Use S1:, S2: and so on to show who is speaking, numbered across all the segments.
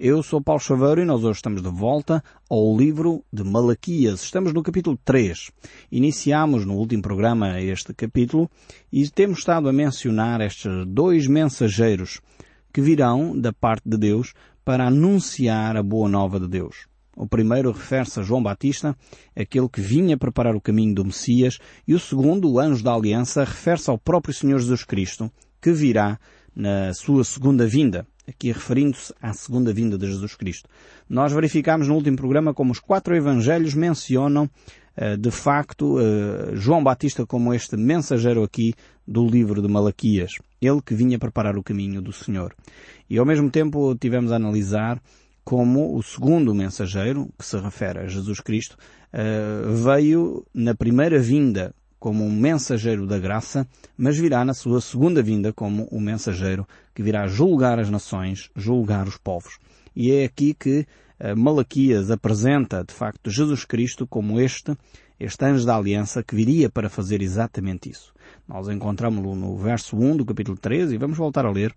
S1: Eu sou Paulo Chaveiro e nós hoje estamos de volta ao livro de Malaquias. Estamos no capítulo 3. Iniciámos no último programa este capítulo e temos estado a mencionar estes dois mensageiros que virão da parte de Deus para anunciar a boa nova de Deus. O primeiro refere-se a João Batista, aquele que vinha preparar o caminho do Messias, e o segundo, o anjo da aliança, refere-se ao próprio Senhor Jesus Cristo, que virá na sua segunda vinda aqui referindo-se à segunda vinda de Jesus Cristo. Nós verificámos no último programa como os quatro evangelhos mencionam eh, de facto eh, João Batista como este mensageiro aqui do livro de Malaquias, ele que vinha preparar o caminho do Senhor. E ao mesmo tempo tivemos a analisar como o segundo mensageiro, que se refere a Jesus Cristo, eh, veio na primeira vinda como um mensageiro da graça, mas virá na sua segunda vinda como o um mensageiro que virá julgar as nações, julgar os povos. E é aqui que uh, Malaquias apresenta, de facto, Jesus Cristo como este, este anjo da aliança que viria para fazer exatamente isso. Nós encontramos-lo no verso 1 do capítulo 13 e vamos voltar a ler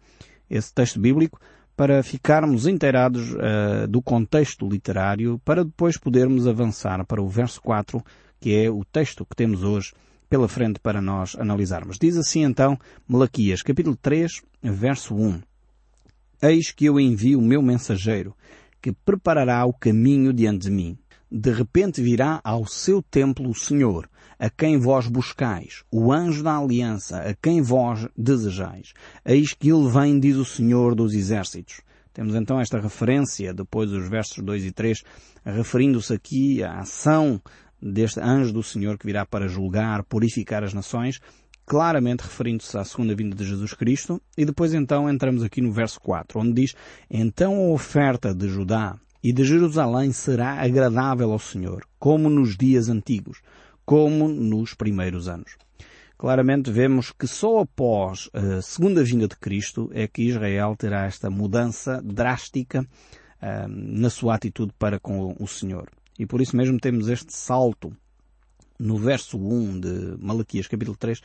S1: esse texto bíblico para ficarmos inteirados uh, do contexto literário para depois podermos avançar para o verso 4, que é o texto que temos hoje pela frente para nós analisarmos. Diz assim então Malaquias, capítulo 3, verso 1. Eis que eu envio o meu mensageiro, que preparará o caminho diante de mim. De repente virá ao seu templo o Senhor, a quem vós buscais, o anjo da aliança, a quem vós desejais. Eis que ele vem, diz o Senhor dos exércitos. Temos então esta referência, depois dos versos 2 e 3, referindo-se aqui à ação deste anjo do Senhor que virá para julgar, purificar as nações, claramente referindo-se à segunda vinda de Jesus Cristo, e depois então entramos aqui no verso 4, onde diz, Então a oferta de Judá e de Jerusalém será agradável ao Senhor, como nos dias antigos, como nos primeiros anos. Claramente vemos que só após a segunda vinda de Cristo é que Israel terá esta mudança drástica uh, na sua atitude para com o Senhor. E por isso mesmo temos este salto no verso 1 de Malaquias capítulo 3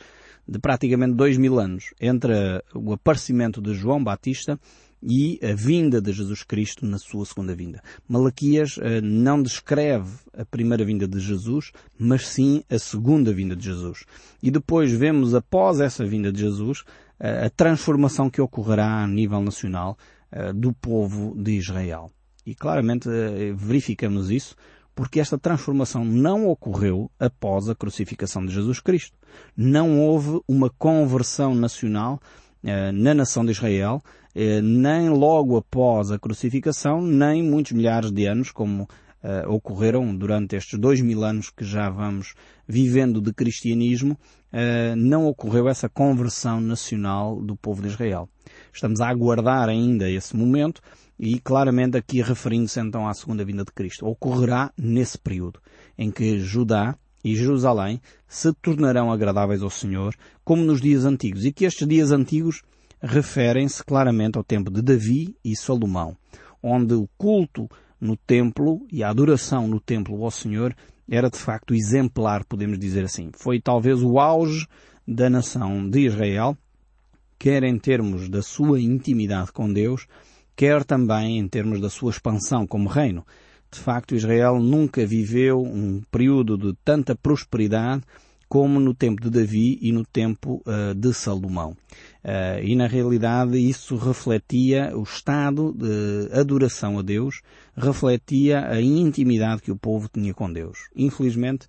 S1: de praticamente dois mil anos entre o aparecimento de João Batista e a vinda de Jesus Cristo na sua segunda vinda. Malaquias eh, não descreve a primeira vinda de Jesus, mas sim a segunda vinda de Jesus. E depois vemos, após essa vinda de Jesus, eh, a transformação que ocorrerá a nível nacional eh, do povo de Israel. E claramente verificamos isso porque esta transformação não ocorreu após a crucificação de Jesus Cristo. Não houve uma conversão nacional eh, na nação de Israel, eh, nem logo após a crucificação, nem muitos milhares de anos, como eh, ocorreram durante estes dois mil anos que já vamos vivendo de cristianismo, eh, não ocorreu essa conversão nacional do povo de Israel. Estamos a aguardar ainda esse momento, e claramente aqui referindo-se então à segunda vinda de Cristo. Ocorrerá nesse período em que Judá e Jerusalém se tornarão agradáveis ao Senhor, como nos dias antigos. E que estes dias antigos referem-se claramente ao tempo de Davi e Salomão, onde o culto no templo e a adoração no templo ao Senhor era de facto exemplar, podemos dizer assim. Foi talvez o auge da nação de Israel, quer em termos da sua intimidade com Deus, quer também em termos da sua expansão como reino. De facto, Israel nunca viveu um período de tanta prosperidade como no tempo de Davi e no tempo uh, de Salomão. Uh, e na realidade isso refletia o estado de adoração a Deus, refletia a intimidade que o povo tinha com Deus. Infelizmente,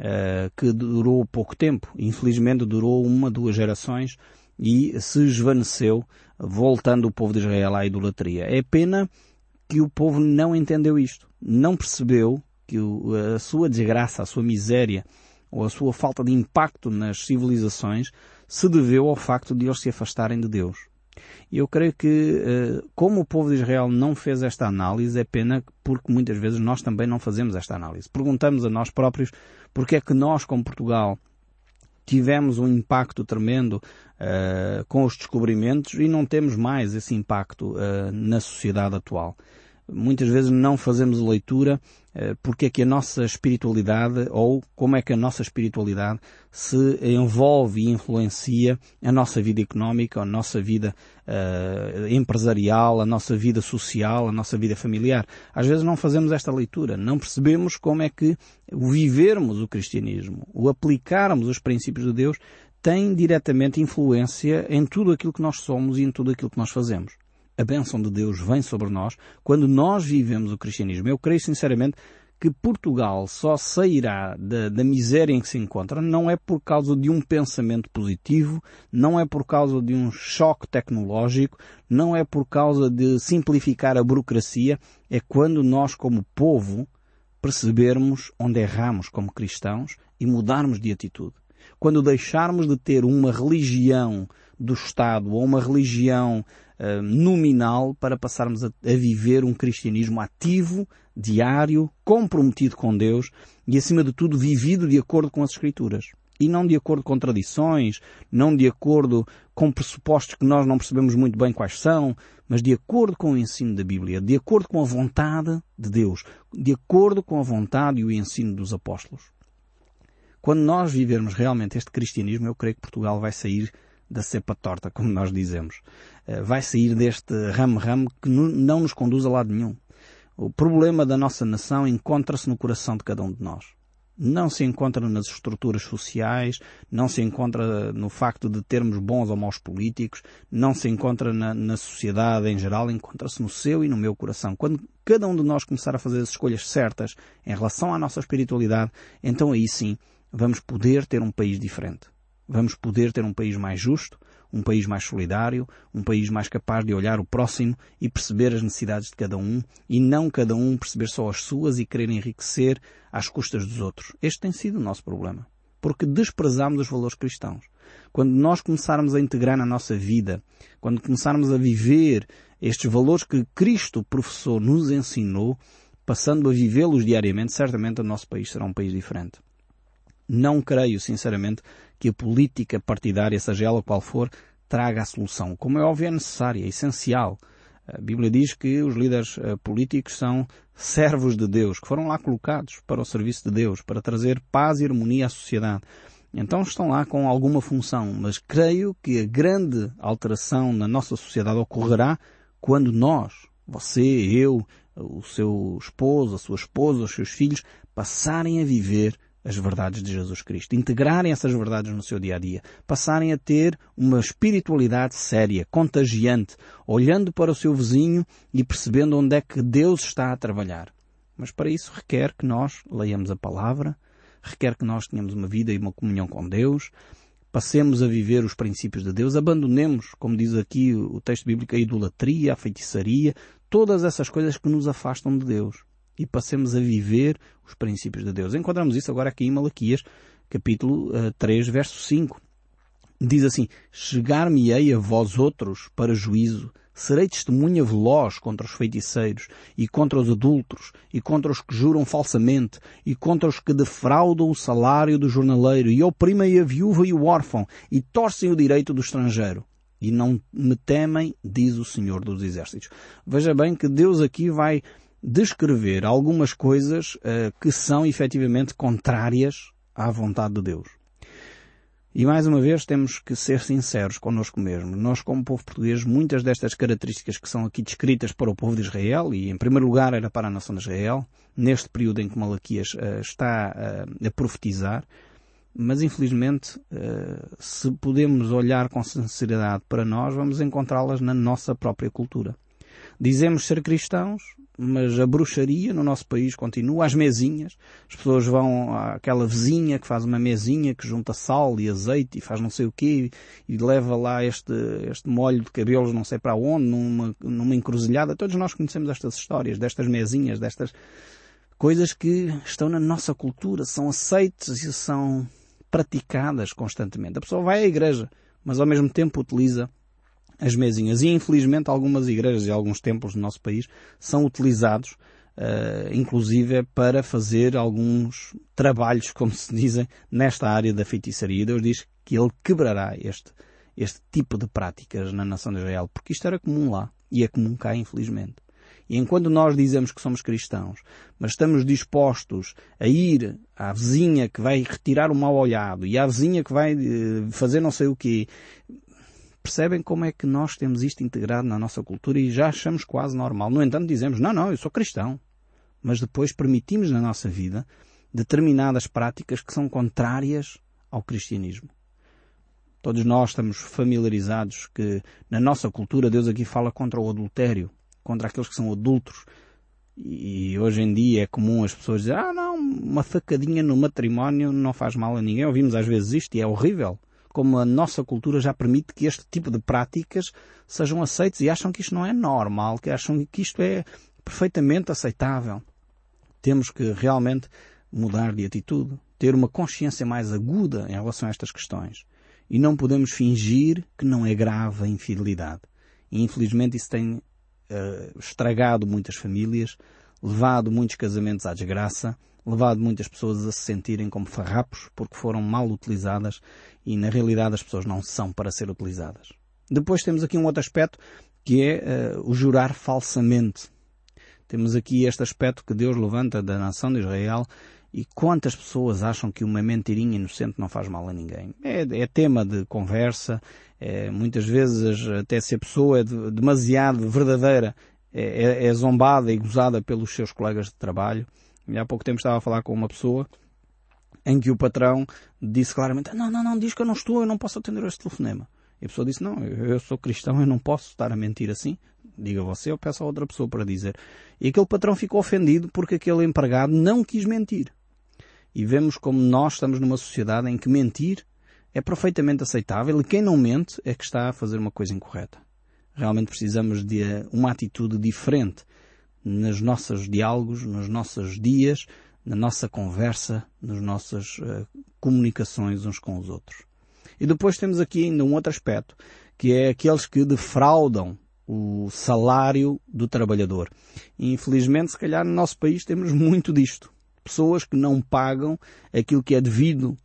S1: uh, que durou pouco tempo. Infelizmente durou uma, duas gerações e se esvaneceu, voltando o povo de Israel à idolatria. É pena que o povo não entendeu isto, não percebeu que a sua desgraça, a sua miséria ou a sua falta de impacto nas civilizações se deveu ao facto de eles se afastarem de Deus. E eu creio que, eh, como o povo de Israel não fez esta análise, é pena porque muitas vezes nós também não fazemos esta análise. Perguntamos a nós próprios porque é que nós, como Portugal, tivemos um impacto tremendo uh, com os descobrimentos e não temos mais esse impacto uh, na sociedade atual. Muitas vezes não fazemos leitura eh, porque é que a nossa espiritualidade ou como é que a nossa espiritualidade se envolve e influencia a nossa vida económica, a nossa vida uh, empresarial, a nossa vida social, a nossa vida familiar. Às vezes não fazemos esta leitura, não percebemos como é que vivermos o cristianismo, o aplicarmos os princípios de Deus tem diretamente influência em tudo aquilo que nós somos e em tudo aquilo que nós fazemos a bênção de Deus vem sobre nós quando nós vivemos o cristianismo. Eu creio sinceramente que Portugal só sairá da, da, miséria em que se encontra não é por causa de um pensamento positivo, não é por causa de um choque tecnológico, não é por causa de simplificar a burocracia, é quando nós como povo percebermos onde erramos como cristãos e mudarmos de atitude. Quando deixarmos de ter uma religião do Estado ou uma religião uh, nominal para passarmos a, a viver um cristianismo ativo, diário, comprometido com Deus e, acima de tudo, vivido de acordo com as Escrituras. E não de acordo com tradições, não de acordo com pressupostos que nós não percebemos muito bem quais são, mas de acordo com o ensino da Bíblia, de acordo com a vontade de Deus, de acordo com a vontade e o ensino dos apóstolos. Quando nós vivermos realmente este cristianismo, eu creio que Portugal vai sair da cepa torta, como nós dizemos. Eh, vai sair deste ramo-ramo que não nos conduz a lado nenhum. O problema da nossa nação encontra-se no coração de cada um de nós. Não se encontra nas estruturas sociais, não se encontra no facto de termos bons ou maus políticos, não se encontra na, na sociedade em geral, encontra-se no seu e no meu coração. Quando cada um de nós começar a fazer as escolhas certas em relação à nossa espiritualidade, então aí sim vamos poder ter um país diferente. Vamos poder ter um país mais justo, um país mais solidário, um país mais capaz de olhar o próximo e perceber as necessidades de cada um e não cada um perceber só as suas e querer enriquecer às custas dos outros. Este tem sido o nosso problema. Porque desprezamos os valores cristãos. Quando nós começarmos a integrar na nossa vida, quando começarmos a viver estes valores que Cristo, professor, nos ensinou, passando a vivê-los diariamente, certamente o nosso país será um país diferente. Não creio, sinceramente, que a política partidária, seja ela qual for, traga a solução. Como é óbvio, é necessária, é essencial. A Bíblia diz que os líderes uh, políticos são servos de Deus, que foram lá colocados para o serviço de Deus, para trazer paz e harmonia à sociedade. Então estão lá com alguma função, mas creio que a grande alteração na nossa sociedade ocorrerá quando nós, você, eu, o seu esposo, a sua esposa, os seus filhos, passarem a viver as verdades de Jesus Cristo, integrarem essas verdades no seu dia a dia, passarem a ter uma espiritualidade séria, contagiante, olhando para o seu vizinho e percebendo onde é que Deus está a trabalhar. Mas para isso requer que nós leiamos a palavra, requer que nós tenhamos uma vida e uma comunhão com Deus, passemos a viver os princípios de Deus, abandonemos, como diz aqui o texto bíblico, a idolatria, a feitiçaria, todas essas coisas que nos afastam de Deus e passemos a viver os princípios de Deus. Encontramos isso agora aqui em Malaquias, capítulo uh, eh, 3, verso 5. Diz assim, Chegar-me-ei a vós outros para juízo, serei testemunha veloz contra os feiticeiros, e contra os adultos, e contra os que juram falsamente, e contra os que defraudam o salário do jornaleiro, e oprimem a viúva e o órfão, e torcem o direito do estrangeiro. E não me temem, diz o Senhor dos Exércitos. Veja bem que Deus aqui vai descrever algumas coisas uh, que são efetivamente contrárias à vontade de Deus. E mais uma vez temos que ser sinceros connosco mesmo. Nós, como povo português, muitas destas características que são aqui descritas para o povo de Israel, e em primeiro lugar era para a nação de Israel, neste período em que Malaquias uh, está uh, a profetizar, mas infelizmente, se podemos olhar com sinceridade para nós, vamos encontrá-las na nossa própria cultura. Dizemos ser cristãos, mas a bruxaria no nosso país continua às mesinhas. As pessoas vão àquela vizinha que faz uma mesinha que junta sal e azeite e faz não sei o quê e leva lá este, este molho de cabelos não sei para onde, numa, numa encruzilhada. Todos nós conhecemos estas histórias, destas mesinhas, destas coisas que estão na nossa cultura, são aceites e são praticadas constantemente. A pessoa vai à igreja, mas ao mesmo tempo utiliza as mesinhas. E infelizmente algumas igrejas e alguns templos no nosso país são utilizados, uh, inclusive para fazer alguns trabalhos, como se dizem, nesta área da feitiçaria. E Deus diz que Ele quebrará este, este tipo de práticas na nação de Israel, porque isto era comum lá e é comum cá, infelizmente. E enquanto nós dizemos que somos cristãos, mas estamos dispostos a ir à vizinha que vai retirar o mal olhado e à vizinha que vai eh, fazer não sei o quê, percebem como é que nós temos isto integrado na nossa cultura e já achamos quase normal. No entanto, dizemos, não, não, eu sou cristão. Mas depois permitimos na nossa vida determinadas práticas que são contrárias ao cristianismo. Todos nós estamos familiarizados que na nossa cultura Deus aqui fala contra o adultério, contra aqueles que são adultos. E hoje em dia é comum as pessoas dizer, ah não, uma facadinha no matrimónio não faz mal a ninguém. Ouvimos às vezes isto e é horrível. Como a nossa cultura já permite que este tipo de práticas sejam aceites e acham que isto não é normal, que acham que isto é perfeitamente aceitável. Temos que realmente mudar de atitude, ter uma consciência mais aguda em relação a estas questões. E não podemos fingir que não é grave a infidelidade. E infelizmente isso tem uh, estragado muitas famílias, levado muitos casamentos à desgraça, levado muitas pessoas a se sentirem como farrapos porque foram mal utilizadas e na realidade as pessoas não são para ser utilizadas. Depois temos aqui um outro aspecto que é uh, o jurar falsamente. Temos aqui este aspecto que Deus levanta da nação de Israel e quantas pessoas acham que uma mentirinha inocente não faz mal a ninguém? É, é tema de conversa, é, muitas vezes até se a pessoa é de, demasiado verdadeira, é, é, é, zombada e gozada pelos seus colegas de trabalho. E há pouco tempo estava a falar com uma pessoa em que o patrão disse claramente, não, não, não, diz que eu não estou, eu não posso atender este telefonema. E a pessoa disse, não, eu sou cristão, eu não posso estar a mentir assim. Diga você ou peça a outra pessoa para dizer. E aquele patrão ficou ofendido porque aquele empregado não quis mentir e vemos como nós estamos numa sociedade em que mentir é perfeitamente aceitável e quem não mente é que está a fazer uma coisa incorreta. Realmente precisamos de uma atitude diferente nos nossos diálogos, nos nossos dias, na nossa conversa, nas nossas uh, comunicações uns com os outros. E depois temos aqui ainda um outro aspecto, que é aqueles que defraudam o salário do trabalhador. E, infelizmente, se calhar no nosso país temos muito disto pessoas que não pagam aquilo que é devido,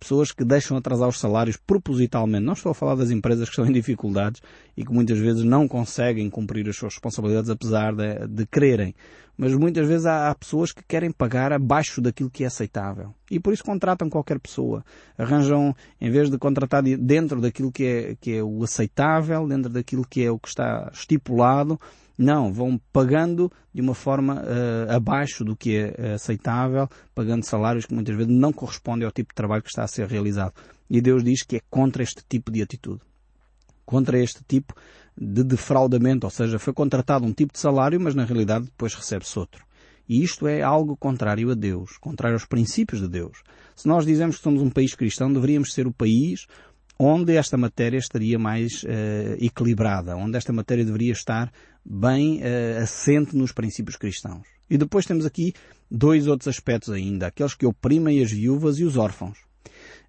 S1: pessoas que deixam atrasar os salários propositalmente. Não estou a falar das empresas que estão em dificuldades e que muitas vezes não conseguem cumprir as suas responsabilidades apesar de, de quererem. Mas muitas vezes há, há, pessoas que querem pagar abaixo daquilo que é aceitável. E por isso contratam qualquer pessoa. Arranjam, em vez de contratar dentro daquilo que é, que é o aceitável, dentro daquilo que é o que está estipulado, não, vão pagando de uma forma uh, abaixo do que é eh, aceitável, pagando salários que muitas vezes não correspondem ao tipo de trabalho que está a ser realizado. E Deus diz que é contra este tipo de atitude. Contra este tipo de defraudamento, ou seja, foi contratado um tipo de salário, mas na realidade depois recebe-se outro. E isto é algo contrário a Deus, contrário aos princípios de Deus. Se nós dizemos que somos um país cristão, deveríamos ser o país onde esta matéria estaria mais uh, equilibrada, onde esta matéria deveria estar bem uh, assente nos princípios cristãos. E depois temos aqui dois outros aspectos ainda, aqueles que oprimem as viúvas e os órfãos.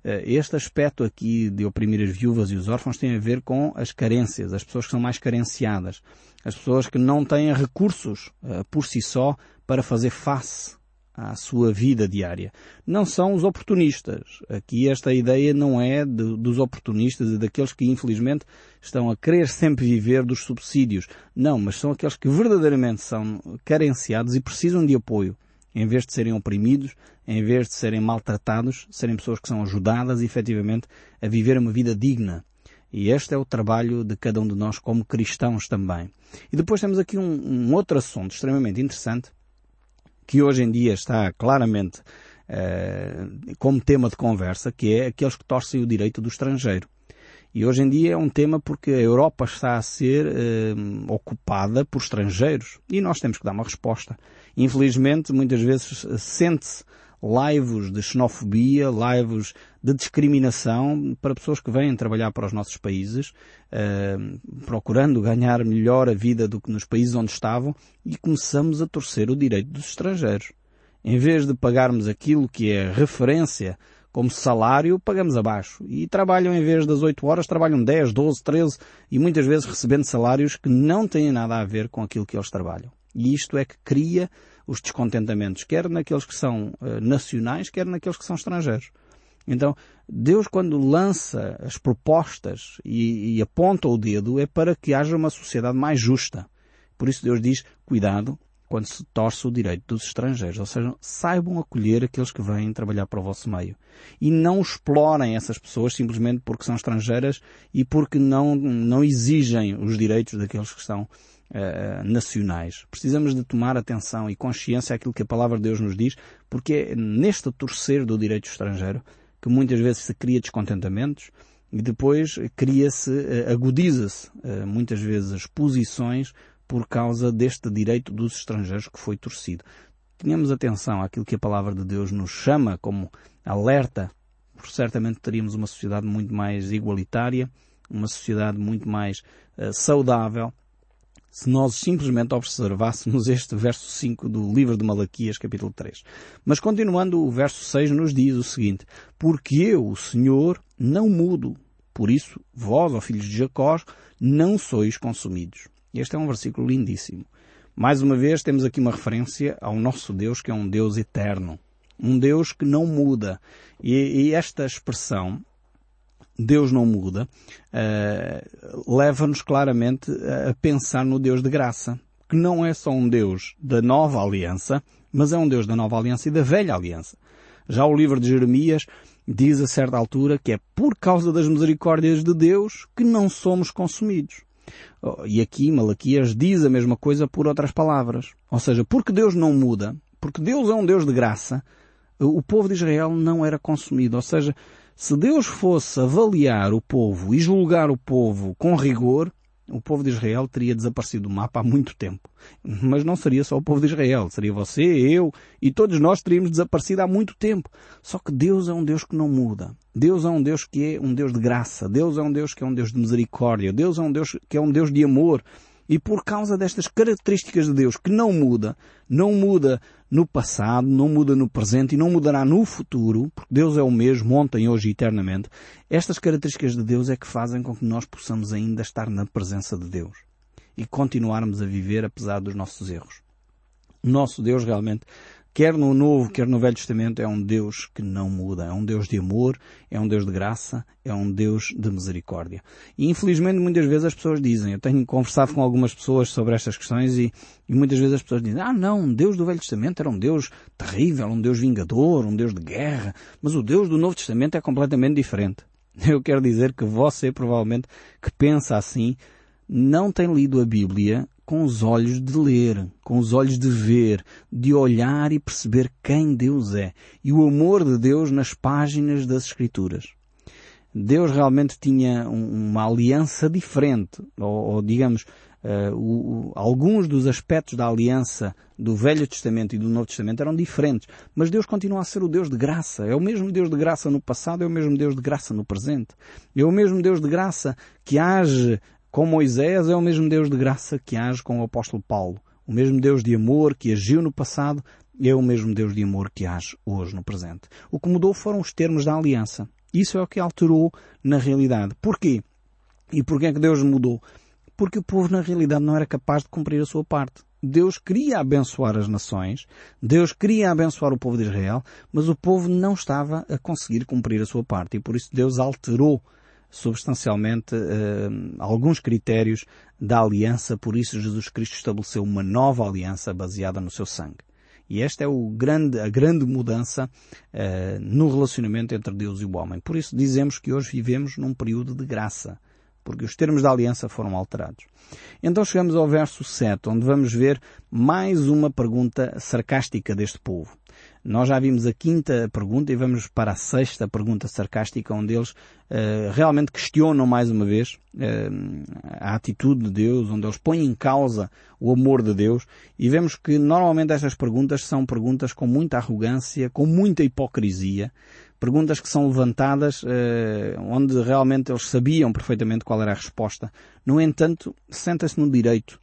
S1: Uh, este aspecto aqui de oprimir as viúvas e os órfãos tem a ver com as carências, as pessoas que são mais carenciadas, as pessoas que não têm recursos por si só para fazer face à sua vida diária. Não são os oportunistas. Aqui esta ideia não é de, dos oportunistas e daqueles que infelizmente estão a querer sempre viver dos subsídios. Não, mas são aqueles que verdadeiramente são carenciados e precisam de apoio. Em vez de serem oprimidos, em vez de serem maltratados, serem pessoas que são ajudadas efetivamente a viver uma vida digna. E este é o trabalho de cada um de nós como cristãos também. E depois temos aqui um, um outro assunto extremamente interessante, que hoje em dia está claramente uh, como tema de conversa, que é aqueles que torcem o direito do estrangeiro. E hoje em dia é um tema porque a Europa está a ser uh, ocupada por estrangeiros e nós temos que dar uma resposta. Infelizmente, muitas vezes sente-se laivos de xenofobia, laivos de discriminação para pessoas que vêm trabalhar para os nossos países, uh, procurando ganhar melhor a vida do que nos países onde estavam e começamos a torcer o direito dos estrangeiros. Em vez de pagarmos aquilo que é referência como salário, pagamos abaixo. E trabalham, em vez das 8 horas, trabalham 10, 12, 13 e muitas vezes recebendo salários que não têm nada a ver com aquilo que eles trabalham. E isto é que cria os descontentamentos, quer naqueles que são uh, nacionais, quer naqueles que são estrangeiros. Então, Deus quando lança as propostas e, e aponta o dedo é para que haja uma sociedade mais justa. Por isso Deus diz, cuidado quando se torce o direito dos estrangeiros, ou seja, saibam acolher aqueles que vêm trabalhar para o vosso meio. E não explorem essas pessoas simplesmente porque são estrangeiras e porque não, não exigem os direitos daqueles que estão uh, nacionais. Precisamos de tomar atenção e consciência àquilo que a palavra de Deus nos diz, porque é neste torcer do direito estrangeiro que muitas vezes se cria descontentamentos, e depois cria-se, eh, agudiza-se eh, muitas vezes as posições por causa deste direito dos estrangeiros que foi torcido. Tenhamos atenção àquilo que a palavra de Deus nos chama como alerta, porque certamente teríamos uma sociedade muito mais igualitária, uma sociedade muito mais uh, saudável, se nós simplesmente observássemos este verso 5 do livro de Malaquias, capítulo 3. Mas continuando, o verso 6 nos diz o seguinte, Porque eu, o Senhor, não mudo. Por isso, vós, ó filhos de Jacó, não sois consumidos. Este é um versículo lindíssimo. Mais uma vez, temos aqui uma referência ao nosso Deus, que é um Deus eterno. Um Deus que não muda. E, e esta expressão Deus não muda, uh, leva-nos claramente a pensar no Deus de graça, que não é só um Deus da nova aliança, mas é um Deus da nova aliança e da velha aliança. Já o livro de Jeremias diz a certa altura que é por causa das misericórdias de Deus que não somos consumidos. Oh, e aqui Malaquias diz a mesma coisa por outras palavras. Ou seja, porque Deus não muda, porque Deus é um Deus de graça, o povo de Israel não era consumido. Ou seja, se Deus fosse avaliar o povo e julgar o povo com rigor, o povo de Israel teria desaparecido do mapa há muito tempo. Mas não seria só o povo de Israel, seria você, eu e todos nós teríamos desaparecido há muito tempo. Só que Deus é um Deus que não muda. Deus é um Deus que é um Deus de graça. Deus é um Deus que é um Deus de misericórdia. Deus é um Deus que é um Deus de amor. E por causa destas características de Deus que não muda, não muda no passado, não muda no presente e não mudará no futuro, porque Deus é o mesmo ontem, hoje e eternamente, estas características de Deus é que fazem com que nós possamos ainda estar na presença de Deus e continuarmos a viver apesar dos nossos erros. O nosso Deus realmente quer no Novo, quer no Velho Testamento, é um Deus que não muda. É um Deus de amor, é um Deus de graça, é um Deus de misericórdia. E infelizmente muitas vezes as pessoas dizem, eu tenho conversado com algumas pessoas sobre estas questões e, e muitas vezes as pessoas dizem, ah não, Deus do Velho Testamento era um Deus terrível, um Deus vingador, um Deus de guerra, mas o Deus do Novo Testamento é completamente diferente. Eu quero dizer que você provavelmente que pensa assim, não tem lido a Bíblia com os olhos de ler, com os olhos de ver, de olhar e perceber quem Deus é e o amor de Deus nas páginas das Escrituras. Deus realmente tinha uma aliança diferente, ou, ou digamos, uh, o, o, alguns dos aspectos da aliança do Velho Testamento e do Novo Testamento eram diferentes, mas Deus continua a ser o Deus de graça. É o mesmo Deus de graça no passado, é o mesmo Deus de graça no presente. É o mesmo Deus de graça que age com Moisés é o mesmo Deus de graça que age com o apóstolo Paulo. O mesmo Deus de amor que agiu no passado é o mesmo Deus de amor que age hoje no presente. O que mudou foram os termos da aliança. Isso é o que alterou na realidade. Porquê? E porquê é que Deus mudou? Porque o povo na realidade não era capaz de cumprir a sua parte. Deus queria abençoar as nações, Deus queria abençoar o povo de Israel, mas o povo não estava a conseguir cumprir a sua parte e por isso Deus alterou substancialmente uh, alguns critérios da aliança, por isso Jesus Cristo estabeleceu uma nova aliança baseada no seu sangue. E esta é o grande, a grande mudança uh, no relacionamento entre Deus e o homem. Por isso dizemos que hoje vivemos num período de graça, porque os termos da aliança foram alterados. Então chegamos ao verso 7, onde vamos ver mais uma pergunta sarcástica deste povo. Nós já vimos a quinta pergunta e vamos para a sexta pergunta sarcástica, onde eles uh, realmente questionam mais uma vez uh, a atitude de Deus, onde eles põem em causa o amor de Deus e vemos que normalmente estas perguntas são perguntas com muita arrogância, com muita hipocrisia, perguntas que são levantadas eh, onde realmente eles sabiam perfeitamente qual era a resposta. No entanto, sentem-se no direito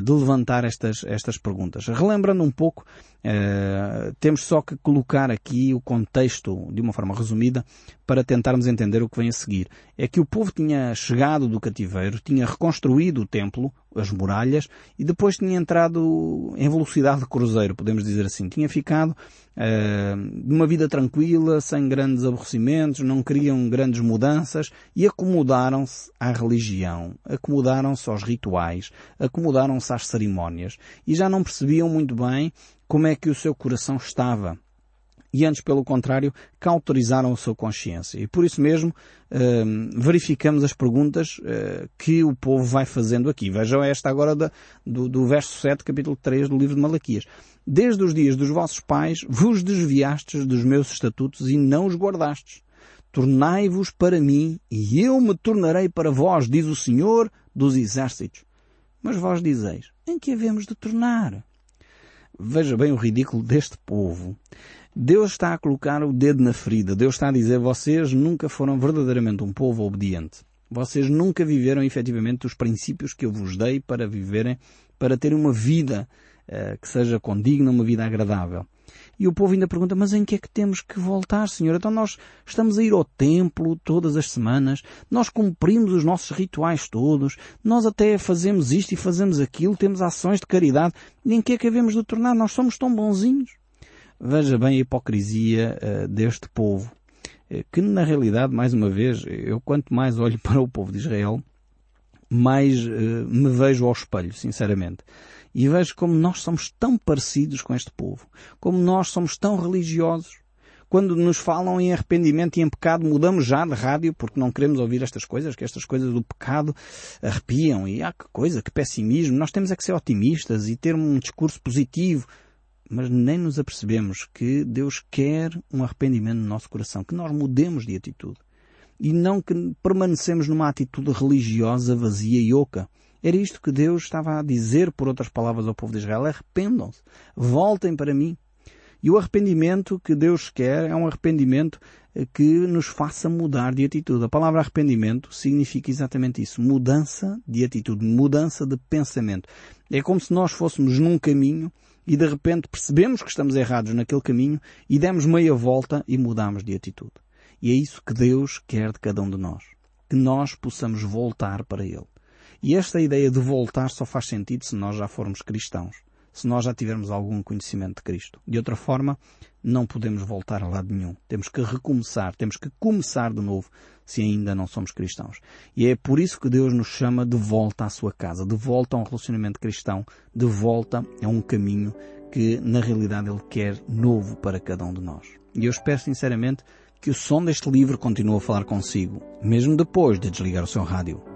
S1: de levantar estas, estas perguntas. Relembrando um pouco, eh, temos só que colocar aqui o contexto de uma forma resumida para tentarmos entender o que vem a seguir. É que o povo tinha chegado do cativeiro, tinha reconstruído o templo, as muralhas e depois tinha entrado em velocidade de cruzeiro, podemos dizer assim. Tinha ficado uh, numa vida tranquila, sem grandes aborrecimentos, não queriam grandes mudanças e acomodaram-se à religião, acomodaram-se aos rituais, acomodaram-se às cerimónias e já não percebiam muito bem como é que o seu coração estava e antes, pelo contrário, cauterizaram a sua consciência. E por isso mesmo uh, verificamos as perguntas uh, que o povo vai fazendo aqui. Vejam esta agora da, do, do verso 7, capítulo 3 do livro de Malaquias. Desde os dias dos vossos pais vos desviastes dos meus estatutos e não os guardastes. Tornai-vos para mim e eu me tornarei para vós, diz o Senhor dos Exércitos. Mas vós dizeis, em que havemos de tornar? Veja bem o ridículo deste povo. Deus está a colocar o dedo na ferida. Deus está a dizer, vocês nunca foram verdadeiramente um povo obediente. Vocês nunca viveram efetivamente os princípios que eu vos dei para viverem, para terem uma vida uh, que seja condigna, uma vida agradável. E o povo ainda pergunta, mas em que é que temos que voltar, Senhor? Então nós estamos a ir ao templo todas as semanas, nós cumprimos os nossos rituais todos, nós até fazemos isto e fazemos aquilo, temos ações de caridade. E em que é que havemos de tornar? Nós somos tão bonzinhos. Veja bem a hipocrisia uh, deste povo, uh, que na realidade, mais uma vez, eu quanto mais olho para o povo de Israel, mais uh, me vejo ao espelho, sinceramente. E vejo como nós somos tão parecidos com este povo, como nós somos tão religiosos. Quando nos falam em arrependimento e em pecado, mudamos já de rádio porque não queremos ouvir estas coisas, que estas coisas do pecado arrepiam e ah, que coisa, que pessimismo. Nós temos é que ser otimistas e ter um discurso positivo mas nem nos apercebemos que Deus quer um arrependimento no nosso coração, que nós mudemos de atitude. E não que permanecemos numa atitude religiosa vazia e oca. Era isto que Deus estava a dizer, por outras palavras, ao povo de Israel. Arrependam-se. Voltem para mim. E o arrependimento que Deus quer é um arrependimento eh, que nos faça mudar de atitude. A palavra arrependimento significa exatamente isso. Mudança de atitude, mudança de pensamento. É como se nós fôssemos num caminho e de repente percebemos que estamos errados naquele caminho e demos meia volta e mudamos de atitude. E é isso que Deus quer de cada um de nós. Que nós possamos voltar para Ele. E esta ideia de voltar só faz sentido se nós já formos cristãos. Se nós já tivermos algum conhecimento de Cristo. De outra forma, não podemos voltar a lado nenhum. Temos que recomeçar, temos que começar de novo se ainda não somos cristãos. E é por isso que Deus nos chama de volta à sua casa, de volta a um relacionamento cristão, de volta a um caminho que na realidade Ele quer novo para cada um de nós. E eu espero sinceramente que o som deste livro continue a falar consigo, mesmo depois de desligar o seu rádio.